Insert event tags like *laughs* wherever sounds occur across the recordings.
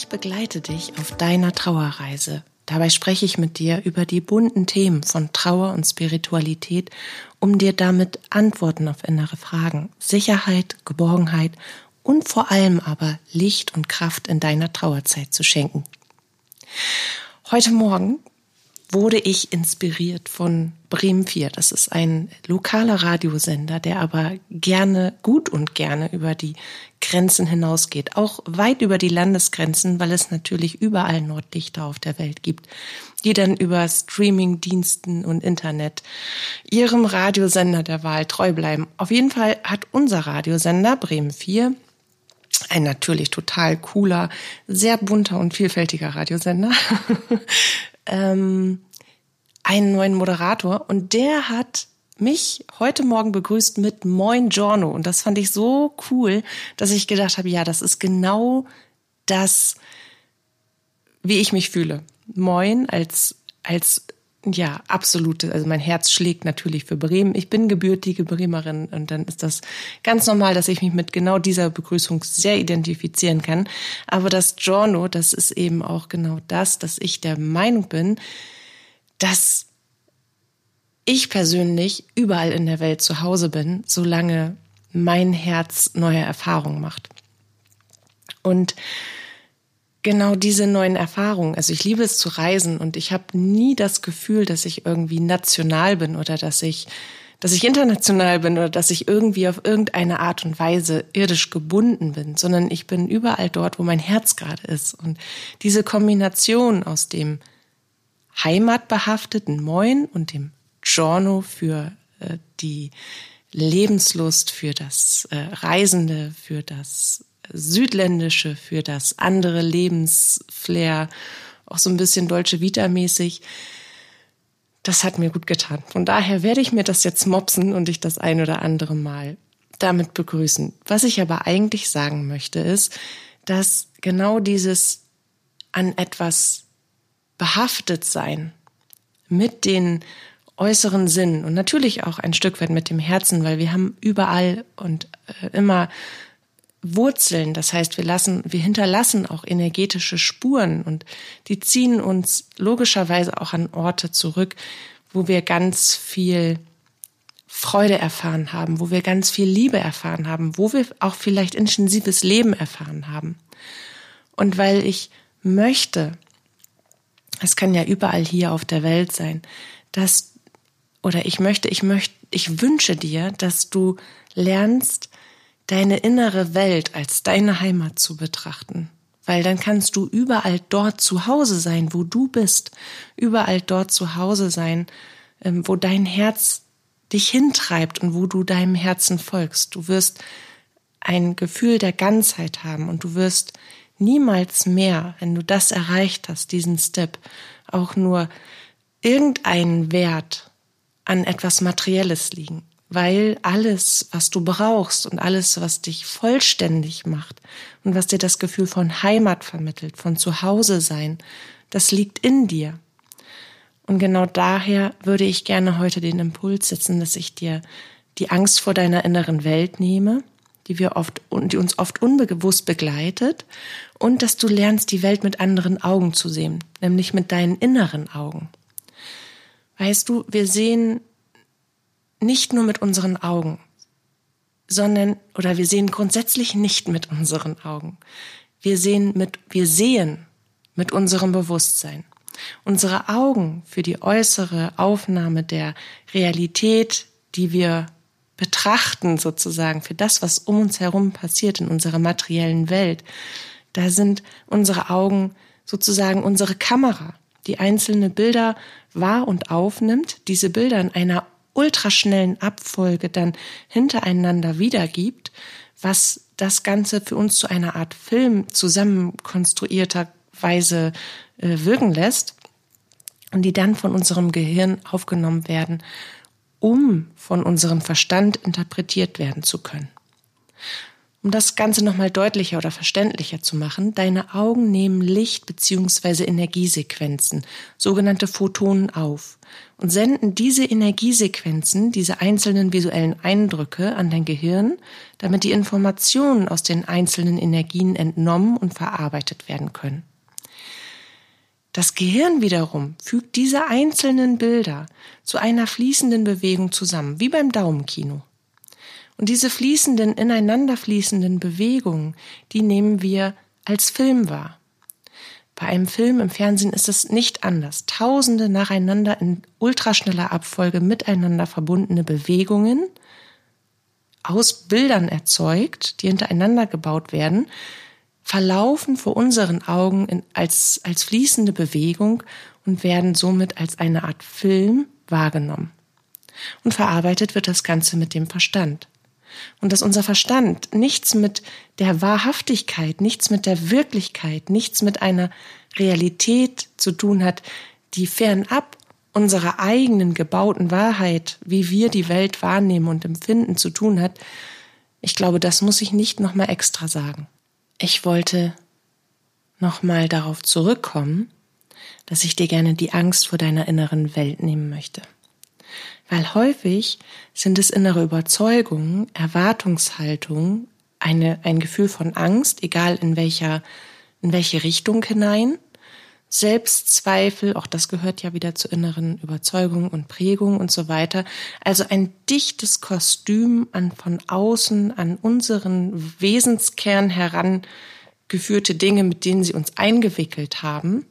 Ich begleite dich auf deiner Trauerreise. Dabei spreche ich mit dir über die bunten Themen von Trauer und Spiritualität, um dir damit Antworten auf innere Fragen, Sicherheit, Geborgenheit und vor allem aber Licht und Kraft in deiner Trauerzeit zu schenken. Heute Morgen wurde ich inspiriert von Bremen 4. Das ist ein lokaler Radiosender, der aber gerne, gut und gerne über die Grenzen hinausgeht. Auch weit über die Landesgrenzen, weil es natürlich überall Nordlichter auf der Welt gibt, die dann über Streamingdiensten und Internet ihrem Radiosender der Wahl treu bleiben. Auf jeden Fall hat unser Radiosender Bremen 4 ein natürlich total cooler, sehr bunter und vielfältiger Radiosender, *laughs* ähm, einen neuen Moderator und der hat mich heute Morgen begrüßt mit Moin Giorno und das fand ich so cool, dass ich gedacht habe, ja, das ist genau das, wie ich mich fühle. Moin als als ja, absolute, also mein Herz schlägt natürlich für Bremen. Ich bin gebürtige Bremerin und dann ist das ganz normal, dass ich mich mit genau dieser Begrüßung sehr identifizieren kann. Aber das Giorno, das ist eben auch genau das, dass ich der Meinung bin, dass ich persönlich überall in der Welt zu Hause bin, solange mein Herz neue Erfahrungen macht. Und genau diese neuen Erfahrungen. Also ich liebe es zu reisen und ich habe nie das Gefühl, dass ich irgendwie national bin oder dass ich dass ich international bin oder dass ich irgendwie auf irgendeine Art und Weise irdisch gebunden bin, sondern ich bin überall dort, wo mein Herz gerade ist. Und diese Kombination aus dem heimatbehafteten Moin und dem Giorno für äh, die Lebenslust, für das äh, Reisende, für das Südländische, für das andere Lebensflair, auch so ein bisschen deutsche Vita-mäßig. Das hat mir gut getan. Von daher werde ich mir das jetzt mopsen und dich das ein oder andere Mal damit begrüßen. Was ich aber eigentlich sagen möchte, ist, dass genau dieses an etwas behaftet sein mit den äußeren Sinnen und natürlich auch ein Stück weit mit dem Herzen, weil wir haben überall und äh, immer Wurzeln. Das heißt, wir lassen, wir hinterlassen auch energetische Spuren und die ziehen uns logischerweise auch an Orte zurück, wo wir ganz viel Freude erfahren haben, wo wir ganz viel Liebe erfahren haben, wo wir auch vielleicht intensives Leben erfahren haben. Und weil ich möchte, es kann ja überall hier auf der Welt sein, dass, oder ich möchte, ich möchte, ich wünsche dir, dass du lernst, deine innere Welt als deine Heimat zu betrachten. Weil dann kannst du überall dort zu Hause sein, wo du bist. Überall dort zu Hause sein, ähm, wo dein Herz dich hintreibt und wo du deinem Herzen folgst. Du wirst ein Gefühl der Ganzheit haben und du wirst niemals mehr, wenn du das erreicht hast, diesen Step, auch nur irgendeinen Wert an etwas Materielles liegen weil alles, was du brauchst und alles, was dich vollständig macht und was dir das Gefühl von Heimat vermittelt, von Zuhause sein, das liegt in dir. Und genau daher würde ich gerne heute den Impuls setzen, dass ich dir die Angst vor deiner inneren Welt nehme, die wir oft, die uns oft unbewusst begleitet, und dass du lernst, die Welt mit anderen Augen zu sehen, nämlich mit deinen inneren Augen. Weißt du, wir sehen nicht nur mit unseren Augen, sondern, oder wir sehen grundsätzlich nicht mit unseren Augen. Wir sehen mit, wir sehen mit unserem Bewusstsein. Unsere Augen für die äußere Aufnahme der Realität, die wir betrachten sozusagen, für das, was um uns herum passiert in unserer materiellen Welt, da sind unsere Augen sozusagen unsere Kamera, die einzelne Bilder wahr und aufnimmt, diese Bilder in einer ultraschnellen Abfolge dann hintereinander wiedergibt, was das Ganze für uns zu einer Art Film zusammenkonstruierter Weise äh, wirken lässt und die dann von unserem Gehirn aufgenommen werden, um von unserem Verstand interpretiert werden zu können. Um das Ganze nochmal deutlicher oder verständlicher zu machen, deine Augen nehmen Licht bzw. Energiesequenzen, sogenannte Photonen auf und senden diese Energiesequenzen, diese einzelnen visuellen Eindrücke an dein Gehirn, damit die Informationen aus den einzelnen Energien entnommen und verarbeitet werden können. Das Gehirn wiederum fügt diese einzelnen Bilder zu einer fließenden Bewegung zusammen, wie beim Daumenkino. Und diese fließenden, ineinander fließenden Bewegungen, die nehmen wir als Film wahr. Bei einem Film im Fernsehen ist es nicht anders. Tausende nacheinander in ultraschneller Abfolge miteinander verbundene Bewegungen aus Bildern erzeugt, die hintereinander gebaut werden, verlaufen vor unseren Augen in, als, als fließende Bewegung und werden somit als eine Art Film wahrgenommen. Und verarbeitet wird das Ganze mit dem Verstand und dass unser Verstand nichts mit der Wahrhaftigkeit, nichts mit der Wirklichkeit, nichts mit einer Realität zu tun hat, die fernab unserer eigenen gebauten Wahrheit, wie wir die Welt wahrnehmen und empfinden, zu tun hat, ich glaube, das muss ich nicht nochmal extra sagen. Ich wollte nochmal darauf zurückkommen, dass ich dir gerne die Angst vor deiner inneren Welt nehmen möchte. Weil häufig sind es innere Überzeugungen, Erwartungshaltungen, eine, ein Gefühl von Angst, egal in welcher, in welche Richtung hinein, Selbstzweifel, auch das gehört ja wieder zu inneren Überzeugungen und Prägungen und so weiter. Also ein dichtes Kostüm an von außen an unseren Wesenskern herangeführte Dinge, mit denen sie uns eingewickelt haben,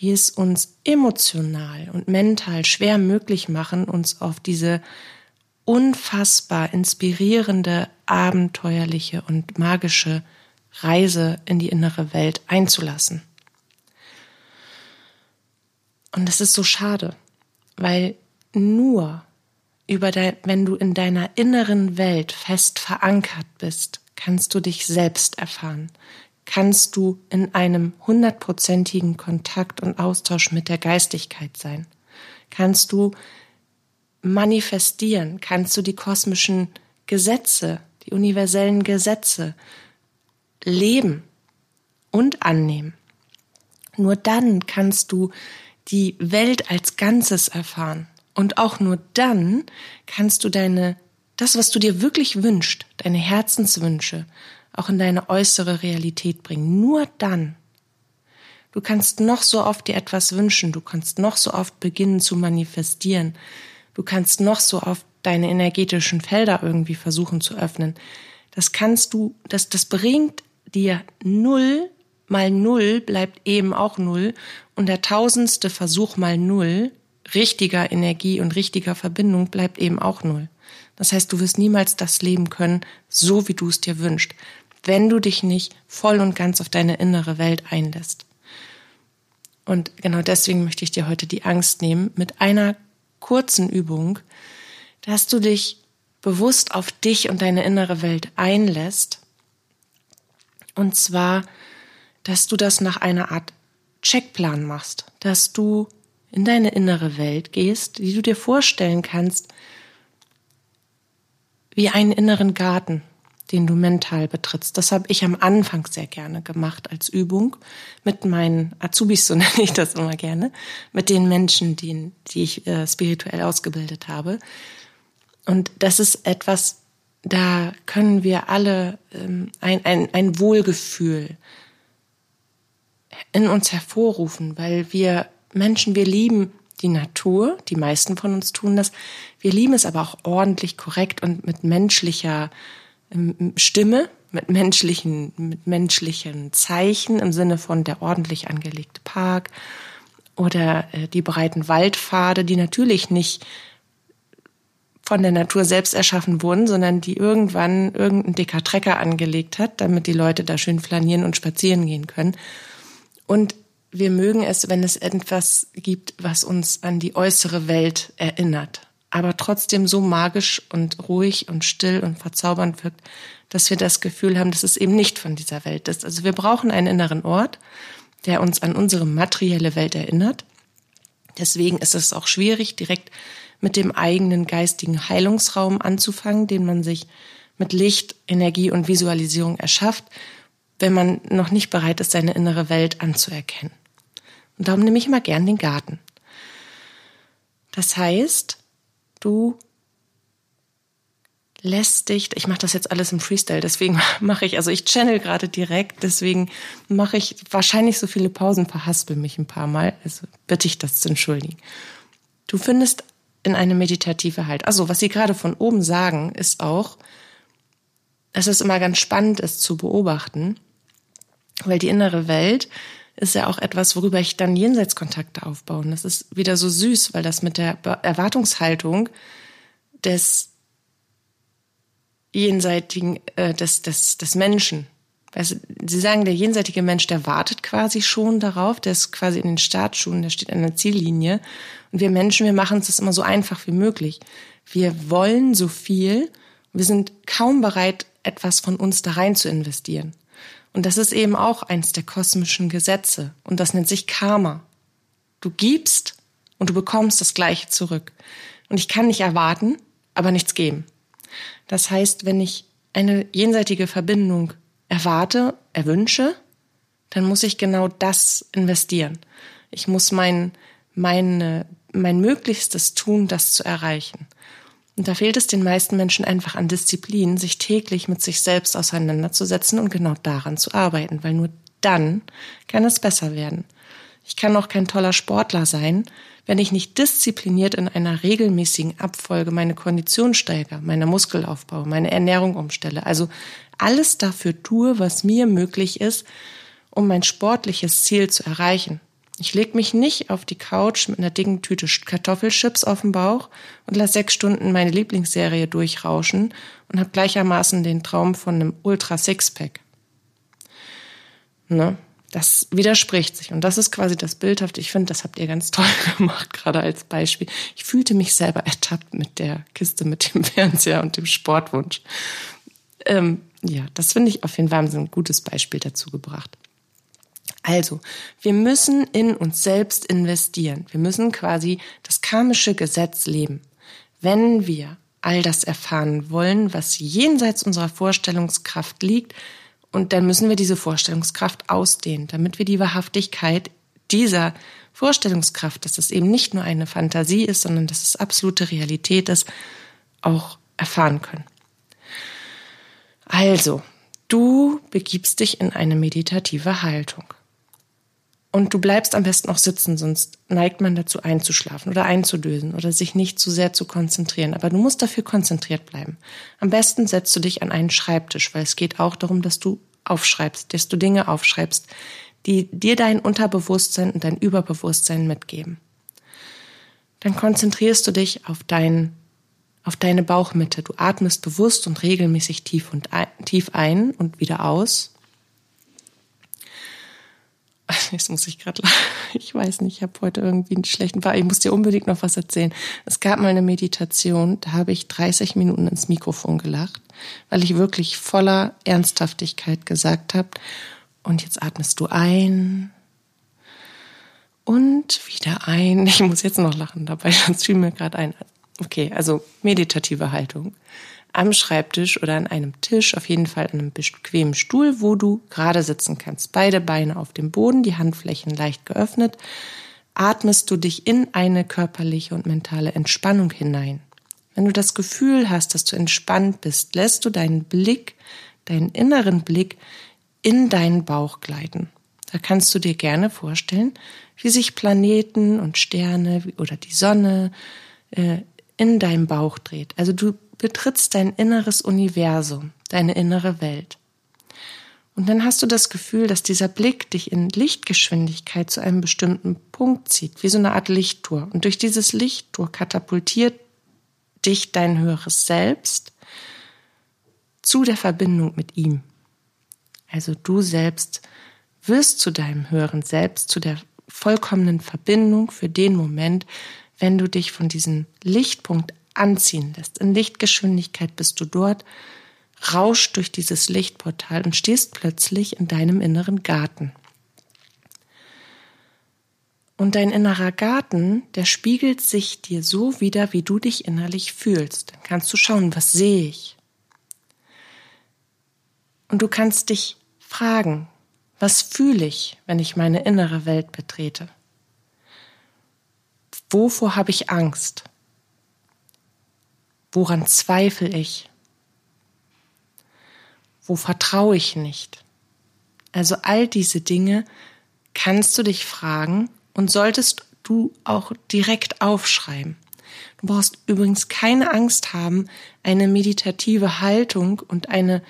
die es uns emotional und mental schwer möglich machen, uns auf diese unfassbar inspirierende, abenteuerliche und magische Reise in die innere Welt einzulassen. Und es ist so schade, weil nur über dein, wenn du in deiner inneren Welt fest verankert bist, kannst du dich selbst erfahren, kannst du in einem hundertprozentigen Kontakt und Austausch mit der Geistigkeit sein? Kannst du manifestieren? Kannst du die kosmischen Gesetze, die universellen Gesetze leben und annehmen? Nur dann kannst du die Welt als Ganzes erfahren. Und auch nur dann kannst du deine, das, was du dir wirklich wünschst, deine Herzenswünsche, auch in deine äußere Realität bringen. Nur dann. Du kannst noch so oft dir etwas wünschen, du kannst noch so oft beginnen zu manifestieren, du kannst noch so oft deine energetischen Felder irgendwie versuchen zu öffnen. Das kannst du, das, das bringt dir null mal null bleibt eben auch null und der tausendste Versuch mal null richtiger Energie und richtiger Verbindung bleibt eben auch null. Das heißt, du wirst niemals das leben können, so wie du es dir wünschst wenn du dich nicht voll und ganz auf deine innere Welt einlässt. Und genau deswegen möchte ich dir heute die Angst nehmen mit einer kurzen Übung, dass du dich bewusst auf dich und deine innere Welt einlässt. Und zwar, dass du das nach einer Art Checkplan machst, dass du in deine innere Welt gehst, die du dir vorstellen kannst, wie einen inneren Garten, den du mental betrittst. Das habe ich am Anfang sehr gerne gemacht als Übung mit meinen Azubis, so *laughs* nenne ich das immer gerne, mit den Menschen, die, die ich äh, spirituell ausgebildet habe. Und das ist etwas, da können wir alle ähm, ein, ein, ein Wohlgefühl in uns hervorrufen, weil wir Menschen, wir lieben die Natur, die meisten von uns tun das, wir lieben es aber auch ordentlich, korrekt und mit menschlicher ähm, Stimme, mit menschlichen, mit menschlichen Zeichen im Sinne von der ordentlich angelegte Park oder äh, die breiten Waldpfade, die natürlich nicht von der Natur selbst erschaffen wurden, sondern die irgendwann irgendein dicker Trecker angelegt hat, damit die Leute da schön flanieren und spazieren gehen können. Und wir mögen es, wenn es etwas gibt, was uns an die äußere Welt erinnert aber trotzdem so magisch und ruhig und still und verzaubernd wirkt, dass wir das Gefühl haben, dass es eben nicht von dieser Welt ist. Also wir brauchen einen inneren Ort, der uns an unsere materielle Welt erinnert. Deswegen ist es auch schwierig, direkt mit dem eigenen geistigen Heilungsraum anzufangen, den man sich mit Licht, Energie und Visualisierung erschafft, wenn man noch nicht bereit ist, seine innere Welt anzuerkennen. Und darum nehme ich immer gern den Garten. Das heißt, du lässt dich, ich mache das jetzt alles im Freestyle, deswegen *laughs* mache ich, also ich channel gerade direkt, deswegen mache ich wahrscheinlich so viele Pausen, verhaspel mich ein paar Mal, also bitte ich das zu entschuldigen. Du findest in eine meditative Halt. Also was Sie gerade von oben sagen, ist auch, dass es immer ganz spannend ist zu beobachten, weil die innere Welt ist ja auch etwas, worüber ich dann Jenseitskontakte aufbaue. Und das ist wieder so süß, weil das mit der Erwartungshaltung des jenseitigen, äh, des, des, des Menschen. Also, Sie sagen, der jenseitige Mensch, der wartet quasi schon darauf, der ist quasi in den Startschuhen, der steht an der Ziellinie. Und wir Menschen, wir machen uns das immer so einfach wie möglich. Wir wollen so viel, wir sind kaum bereit, etwas von uns da rein zu investieren. Und das ist eben auch eins der kosmischen Gesetze. Und das nennt sich Karma. Du gibst und du bekommst das Gleiche zurück. Und ich kann nicht erwarten, aber nichts geben. Das heißt, wenn ich eine jenseitige Verbindung erwarte, erwünsche, dann muss ich genau das investieren. Ich muss mein, meine, mein Möglichstes tun, das zu erreichen. Und da fehlt es den meisten Menschen einfach an Disziplin, sich täglich mit sich selbst auseinanderzusetzen und genau daran zu arbeiten, weil nur dann kann es besser werden. Ich kann auch kein toller Sportler sein, wenn ich nicht diszipliniert in einer regelmäßigen Abfolge meine Kondition steigere, meine Muskelaufbau, meine Ernährung umstelle. Also alles dafür tue, was mir möglich ist, um mein sportliches Ziel zu erreichen. Ich leg mich nicht auf die Couch mit einer dicken Tüte Kartoffelchips auf dem Bauch und lasse sechs Stunden meine Lieblingsserie durchrauschen und habe gleichermaßen den Traum von einem Ultra Sixpack. Ne? Das widerspricht sich. Und das ist quasi das Bildhafte. Ich finde, das habt ihr ganz toll *laughs* gemacht, gerade als Beispiel. Ich fühlte mich selber ertappt mit der Kiste, mit dem *laughs* Fernseher und dem Sportwunsch. Ähm, ja, das finde ich auf jeden Fall ein gutes Beispiel dazu gebracht. Also, wir müssen in uns selbst investieren. Wir müssen quasi das karmische Gesetz leben. Wenn wir all das erfahren wollen, was jenseits unserer Vorstellungskraft liegt, und dann müssen wir diese Vorstellungskraft ausdehnen, damit wir die Wahrhaftigkeit dieser Vorstellungskraft, dass es eben nicht nur eine Fantasie ist, sondern dass es absolute Realität ist, auch erfahren können. Also, du begibst dich in eine meditative Haltung. Und du bleibst am besten auch sitzen, sonst neigt man dazu einzuschlafen oder einzudösen oder sich nicht zu sehr zu konzentrieren. Aber du musst dafür konzentriert bleiben. Am besten setzt du dich an einen Schreibtisch, weil es geht auch darum, dass du aufschreibst, dass du Dinge aufschreibst, die dir dein Unterbewusstsein und dein Überbewusstsein mitgeben. Dann konzentrierst du dich auf dein, auf deine Bauchmitte. Du atmest bewusst und regelmäßig tief und ein, tief ein und wieder aus *laughs* Jetzt muss ich gerade. *laughs* Ich weiß nicht, ich habe heute irgendwie einen schlechten Tag. Ich muss dir unbedingt noch was erzählen. Es gab mal eine Meditation, da habe ich 30 Minuten ins Mikrofon gelacht, weil ich wirklich voller Ernsthaftigkeit gesagt habe. Und jetzt atmest du ein und wieder ein. *laughs* Ich muss jetzt noch lachen dabei, sonst fiel mir gerade ein. Okay, also meditative Haltung am Schreibtisch oder an einem Tisch, auf jeden Fall an einem bequemen Stuhl, wo du gerade sitzen kannst. Beide Beine auf dem Boden, die Handflächen leicht geöffnet. Atmest du dich in eine körperliche und mentale Entspannung hinein. Wenn du das Gefühl hast, dass du entspannt bist, lässt du deinen Blick, deinen inneren Blick in deinen Bauch gleiten. Da kannst du dir gerne vorstellen, wie sich Planeten und Sterne oder die Sonne äh, in deinem Bauch dreht. Also du betrittst dein inneres Universum, deine innere Welt. Und dann hast du das Gefühl, dass dieser Blick dich in Lichtgeschwindigkeit zu einem bestimmten Punkt zieht, wie so eine Art Lichttour. Und durch dieses Lichttour katapultiert dich dein höheres Selbst zu der Verbindung mit ihm. Also du selbst wirst zu deinem höheren Selbst, zu der vollkommenen Verbindung für den Moment, wenn du dich von diesem Lichtpunkt anziehen lässt. In Lichtgeschwindigkeit bist du dort, rauscht durch dieses Lichtportal und stehst plötzlich in deinem inneren Garten. Und dein innerer Garten, der spiegelt sich dir so wieder, wie du dich innerlich fühlst. Dann kannst du schauen, was sehe ich? Und du kannst dich fragen, was fühle ich, wenn ich meine innere Welt betrete? Wovor habe ich Angst? Woran zweifle ich? Wo vertraue ich nicht? Also all diese Dinge kannst du dich fragen und solltest du auch direkt aufschreiben. Du brauchst übrigens keine Angst haben, eine meditative Haltung und eine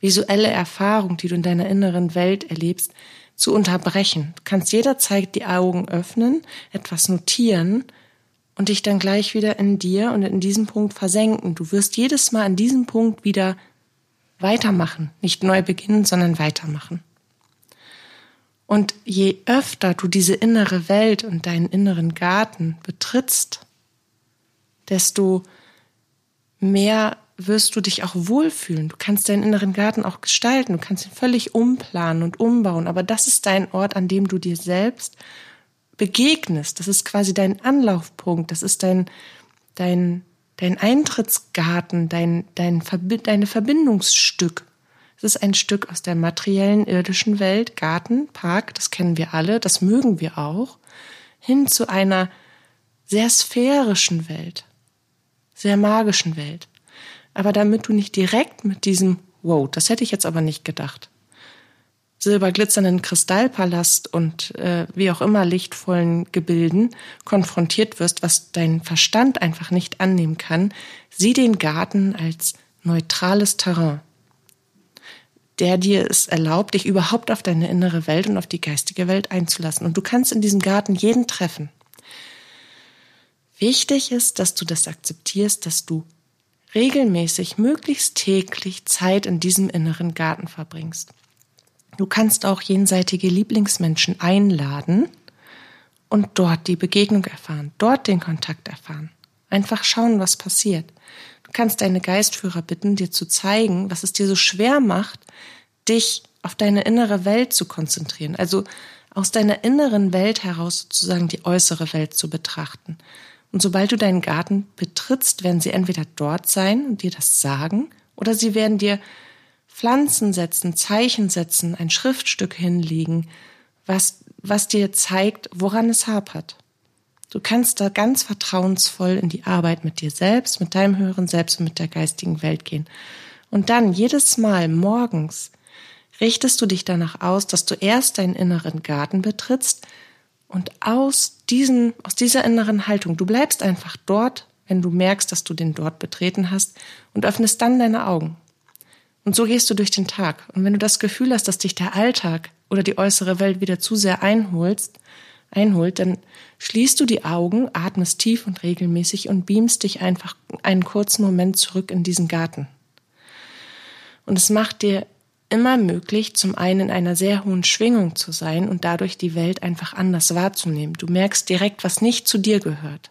visuelle Erfahrung, die du in deiner inneren Welt erlebst, zu unterbrechen. Du kannst jederzeit die Augen öffnen, etwas notieren und dich dann gleich wieder in dir und in diesem Punkt versenken. Du wirst jedes Mal an diesem Punkt wieder weitermachen, nicht neu beginnen, sondern weitermachen. Und je öfter du diese innere Welt und deinen inneren Garten betrittst, desto mehr wirst du dich auch wohlfühlen. Du kannst deinen inneren Garten auch gestalten, du kannst ihn völlig umplanen und umbauen, aber das ist dein Ort, an dem du dir selbst begegnest. Das ist quasi dein Anlaufpunkt, das ist dein, dein, dein Eintrittsgarten, dein, dein, deine Verbindungsstück. Es ist ein Stück aus der materiellen irdischen Welt, Garten, Park, das kennen wir alle, das mögen wir auch, hin zu einer sehr sphärischen Welt, sehr magischen Welt. Aber damit du nicht direkt mit diesem Wow, das hätte ich jetzt aber nicht gedacht, silberglitzernden Kristallpalast und äh, wie auch immer lichtvollen Gebilden konfrontiert wirst, was dein Verstand einfach nicht annehmen kann, sieh den Garten als neutrales Terrain der dir es erlaubt, dich überhaupt auf deine innere Welt und auf die geistige Welt einzulassen. Und du kannst in diesem Garten jeden treffen. Wichtig ist, dass du das akzeptierst, dass du regelmäßig, möglichst täglich Zeit in diesem inneren Garten verbringst. Du kannst auch jenseitige Lieblingsmenschen einladen und dort die Begegnung erfahren, dort den Kontakt erfahren. Einfach schauen, was passiert. Du kannst deine Geistführer bitten, dir zu zeigen, was es dir so schwer macht, dich auf deine innere Welt zu konzentrieren. Also aus deiner inneren Welt heraus sozusagen die äußere Welt zu betrachten. Und sobald du deinen Garten betrittst, werden sie entweder dort sein und dir das sagen, oder sie werden dir Pflanzen setzen, Zeichen setzen, ein Schriftstück hinlegen, was, was dir zeigt, woran es hapert. Du kannst da ganz vertrauensvoll in die Arbeit mit dir selbst, mit deinem höheren Selbst und mit der geistigen Welt gehen. Und dann jedes Mal morgens richtest du dich danach aus, dass du erst deinen inneren Garten betrittst und aus diesen, aus dieser inneren Haltung, du bleibst einfach dort, wenn du merkst, dass du den dort betreten hast und öffnest dann deine Augen. Und so gehst du durch den Tag. Und wenn du das Gefühl hast, dass dich der Alltag oder die äußere Welt wieder zu sehr einholst, einholt, dann schließt du die Augen, atmest tief und regelmäßig und beamst dich einfach einen kurzen Moment zurück in diesen Garten. Und es macht dir immer möglich, zum einen in einer sehr hohen Schwingung zu sein und dadurch die Welt einfach anders wahrzunehmen. Du merkst direkt, was nicht zu dir gehört.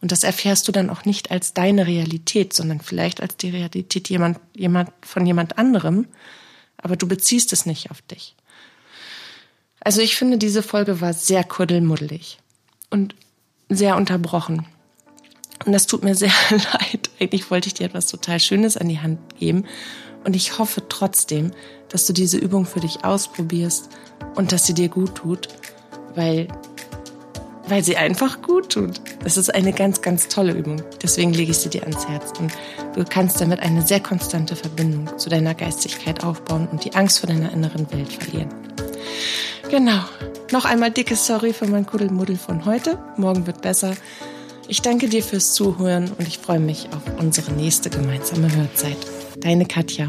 Und das erfährst du dann auch nicht als deine Realität, sondern vielleicht als die Realität jemand, jemand von jemand anderem, aber du beziehst es nicht auf dich. Also ich finde, diese Folge war sehr kuddelmuddelig und sehr unterbrochen. Und das tut mir sehr *laughs* leid. Eigentlich wollte ich dir etwas total Schönes an die Hand geben. Und ich hoffe trotzdem, dass du diese Übung für dich ausprobierst und dass sie dir gut tut, weil, weil sie einfach gut tut. Es ist eine ganz, ganz tolle Übung. Deswegen lege ich sie dir ans Herz. Und du kannst damit eine sehr konstante Verbindung zu deiner Geistigkeit aufbauen und die Angst vor deiner inneren Welt verlieren. Genau. Noch einmal dickes Sorry für mein Kuddelmuddel von heute. Morgen wird besser. Ich danke dir fürs Zuhören und ich freue mich auf unsere nächste gemeinsame Hörzeit. Deine Katja.